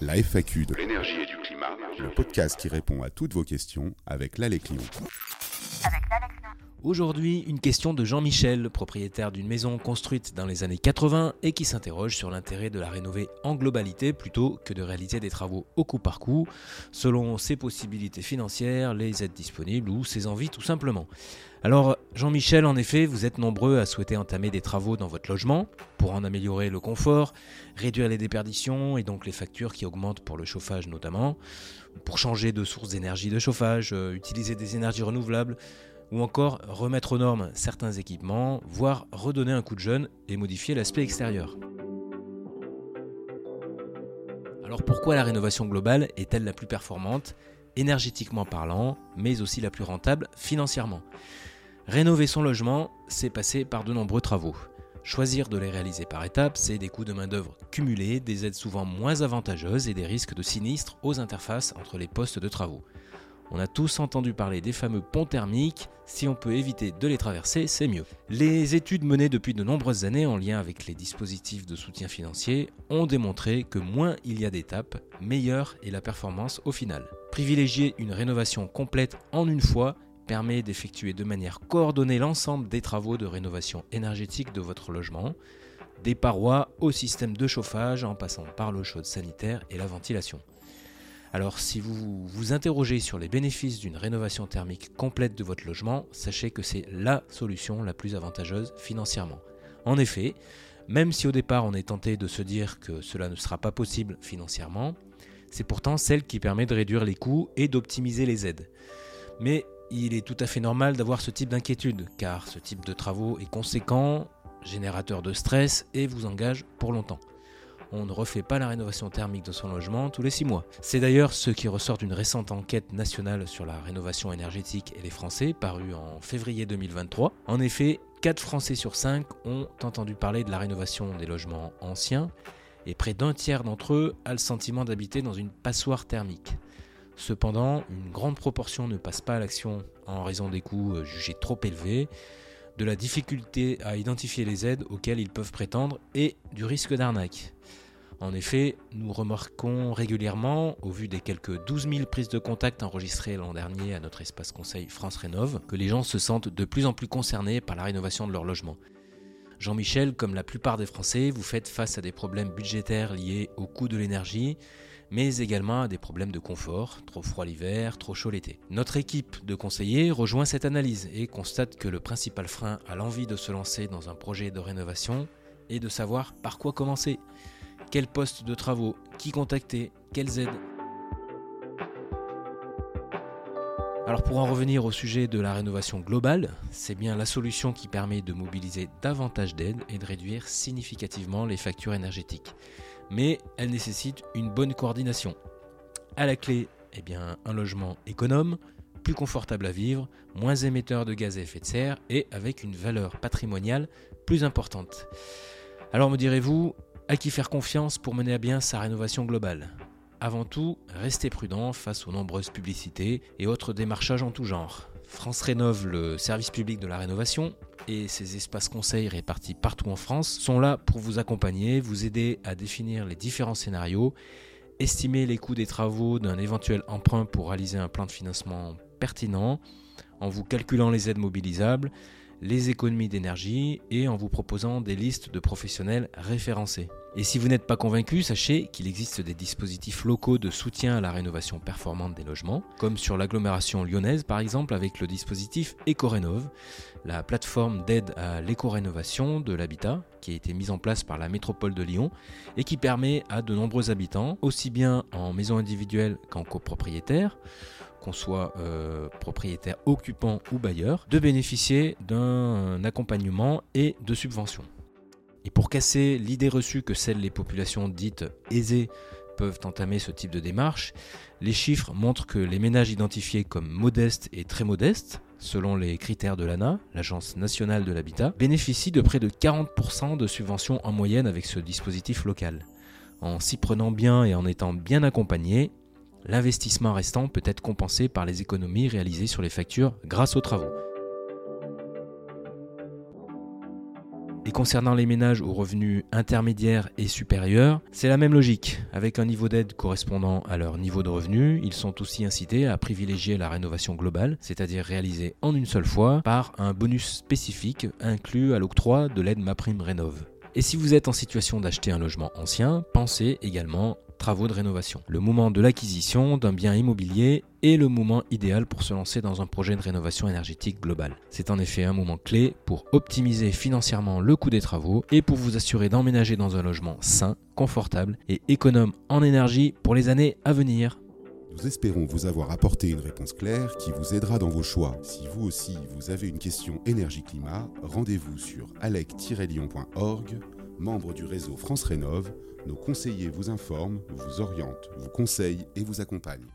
La FAQ de l'énergie et du climat, le podcast qui répond à toutes vos questions avec l'Alex Aujourd'hui, une question de Jean-Michel, propriétaire d'une maison construite dans les années 80 et qui s'interroge sur l'intérêt de la rénover en globalité plutôt que de réaliser des travaux au coup par coup, selon ses possibilités financières, les aides disponibles ou ses envies tout simplement. Alors, Jean-Michel, en effet, vous êtes nombreux à souhaiter entamer des travaux dans votre logement pour en améliorer le confort, réduire les déperditions et donc les factures qui augmentent pour le chauffage notamment, pour changer de source d'énergie de chauffage, euh, utiliser des énergies renouvelables ou encore remettre aux normes certains équipements, voire redonner un coup de jeune et modifier l'aspect extérieur. Alors pourquoi la rénovation globale est-elle la plus performante, énergétiquement parlant, mais aussi la plus rentable financièrement? Rénover son logement, c'est passer par de nombreux travaux. Choisir de les réaliser par étapes, c'est des coûts de main-d'œuvre cumulés, des aides souvent moins avantageuses et des risques de sinistres aux interfaces entre les postes de travaux. On a tous entendu parler des fameux ponts thermiques, si on peut éviter de les traverser, c'est mieux. Les études menées depuis de nombreuses années en lien avec les dispositifs de soutien financier ont démontré que moins il y a d'étapes, meilleure est la performance au final. Privilégier une rénovation complète en une fois permet d'effectuer de manière coordonnée l'ensemble des travaux de rénovation énergétique de votre logement, des parois au système de chauffage en passant par l'eau chaude sanitaire et la ventilation. Alors si vous vous interrogez sur les bénéfices d'une rénovation thermique complète de votre logement, sachez que c'est la solution la plus avantageuse financièrement. En effet, même si au départ on est tenté de se dire que cela ne sera pas possible financièrement, c'est pourtant celle qui permet de réduire les coûts et d'optimiser les aides. Mais il est tout à fait normal d'avoir ce type d'inquiétude, car ce type de travaux est conséquent, générateur de stress et vous engage pour longtemps on ne refait pas la rénovation thermique de son logement tous les 6 mois. C'est d'ailleurs ce qui ressort d'une récente enquête nationale sur la rénovation énergétique et les Français, parue en février 2023. En effet, 4 Français sur 5 ont entendu parler de la rénovation des logements anciens, et près d'un tiers d'entre eux a le sentiment d'habiter dans une passoire thermique. Cependant, une grande proportion ne passe pas à l'action en raison des coûts jugés trop élevés, de la difficulté à identifier les aides auxquelles ils peuvent prétendre et du risque d'arnaque. En effet, nous remarquons régulièrement, au vu des quelques 12 000 prises de contact enregistrées l'an dernier à notre espace conseil France Rénov, que les gens se sentent de plus en plus concernés par la rénovation de leur logement. Jean-Michel, comme la plupart des Français, vous faites face à des problèmes budgétaires liés au coût de l'énergie, mais également à des problèmes de confort, trop froid l'hiver, trop chaud l'été. Notre équipe de conseillers rejoint cette analyse et constate que le principal frein à l'envie de se lancer dans un projet de rénovation est de savoir par quoi commencer. Quel poste de travaux Qui contacter Quelles aides Alors pour en revenir au sujet de la rénovation globale, c'est bien la solution qui permet de mobiliser davantage d'aides et de réduire significativement les factures énergétiques. Mais elle nécessite une bonne coordination. À la clé, eh bien, un logement économe, plus confortable à vivre, moins émetteur de gaz à effet de serre et avec une valeur patrimoniale plus importante. Alors me direz-vous, à qui faire confiance pour mener à bien sa rénovation globale? Avant tout, restez prudent face aux nombreuses publicités et autres démarchages en tout genre. France Rénove, le service public de la rénovation, et ses espaces conseils répartis partout en France sont là pour vous accompagner, vous aider à définir les différents scénarios, estimer les coûts des travaux d'un éventuel emprunt pour réaliser un plan de financement pertinent, en vous calculant les aides mobilisables, les économies d'énergie et en vous proposant des listes de professionnels référencés. Et si vous n'êtes pas convaincu, sachez qu'il existe des dispositifs locaux de soutien à la rénovation performante des logements, comme sur l'agglomération lyonnaise par exemple avec le dispositif EcoRénov, la plateforme d'aide à l'éco-rénovation de l'habitat qui a été mise en place par la métropole de Lyon et qui permet à de nombreux habitants, aussi bien en maison individuelle qu'en copropriétaire, qu'on soit euh, propriétaire occupant ou bailleur, de bénéficier d'un accompagnement et de subventions. Et pour casser l'idée reçue que celles les populations dites aisées peuvent entamer ce type de démarche, les chiffres montrent que les ménages identifiés comme modestes et très modestes, selon les critères de l'ANA, l'Agence nationale de l'habitat, bénéficient de près de 40% de subventions en moyenne avec ce dispositif local. En s'y prenant bien et en étant bien accompagné, L'investissement restant peut être compensé par les économies réalisées sur les factures grâce aux travaux. Et concernant les ménages aux revenus intermédiaires et supérieurs, c'est la même logique. Avec un niveau d'aide correspondant à leur niveau de revenu, ils sont aussi incités à privilégier la rénovation globale, c'est-à-dire réalisée en une seule fois par un bonus spécifique inclus à l'octroi de l'aide MaPrimeRénov'. Et si vous êtes en situation d'acheter un logement ancien, pensez également de rénovation. Le moment de l'acquisition d'un bien immobilier est le moment idéal pour se lancer dans un projet de rénovation énergétique globale. C'est en effet un moment clé pour optimiser financièrement le coût des travaux et pour vous assurer d'emménager dans un logement sain, confortable et économe en énergie pour les années à venir. Nous espérons vous avoir apporté une réponse claire qui vous aidera dans vos choix. Si vous aussi vous avez une question énergie-climat, rendez-vous sur alec-lyon.org, membre du réseau France Rénov. Nos conseillers vous informent, vous orientent, vous conseillent et vous accompagnent.